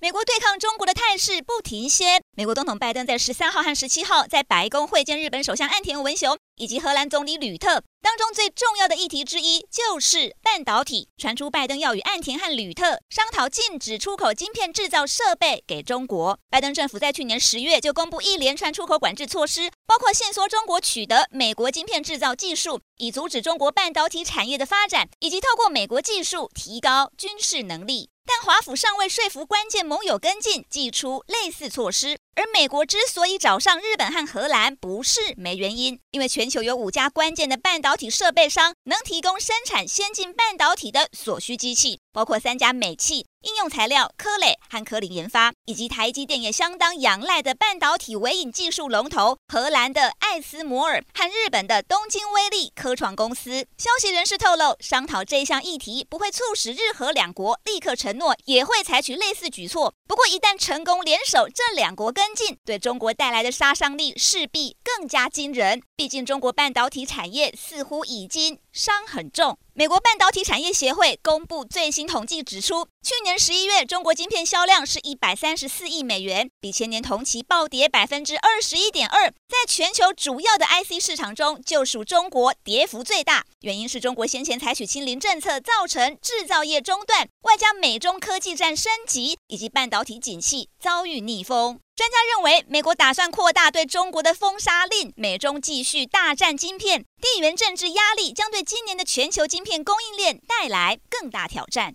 美国对抗中国的态势不停歇。美国总统拜登在十三号和十七号在白宫会见日本首相岸田文雄以及荷兰总理吕特，当中最重要的议题之一就是半导体。传出拜登要与岸田和吕特商讨禁止出口晶片制造设备给中国。拜登政府在去年十月就公布一连串出口管制措施，包括限缩中国取得美国晶片制造技术，以阻止中国半导体产业的发展，以及透过美国技术提高军事能力。但华府尚未说服关键盟友跟进，祭出类似措施。而美国之所以找上日本和荷兰，不是没原因，因为全球有五家关键的半导体设备商能提供生产先进半导体的所需机器，包括三家美企、应用材料、科磊和科林研发，以及台积电也相当仰赖的半导体微影技术龙头荷兰的艾斯摩尔和日本的东京威力科创公司。消息人士透露，商讨这一项议题不会促使日荷两国立刻承诺也会采取类似举措。不过，一旦成功联手，这两国跟跟进，对中国带来的杀伤力势必更加惊人。毕竟，中国半导体产业似乎已经伤很重。美国半导体产业协会公布最新统计指出，去年十一月中国晶片销量是一百三十四亿美元，比前年同期暴跌百分之二十一点二。在全球主要的 IC 市场中，就属中国跌幅最大。原因是中国先前采取清零政策，造成制造业中断，外加美中科技战升级，以及半导体景气遭遇逆风。专家认为，美国打算扩大对中国的封杀令，美中继续大战晶片，地缘政治压力将对今年的全球晶片供应链带来更大挑战。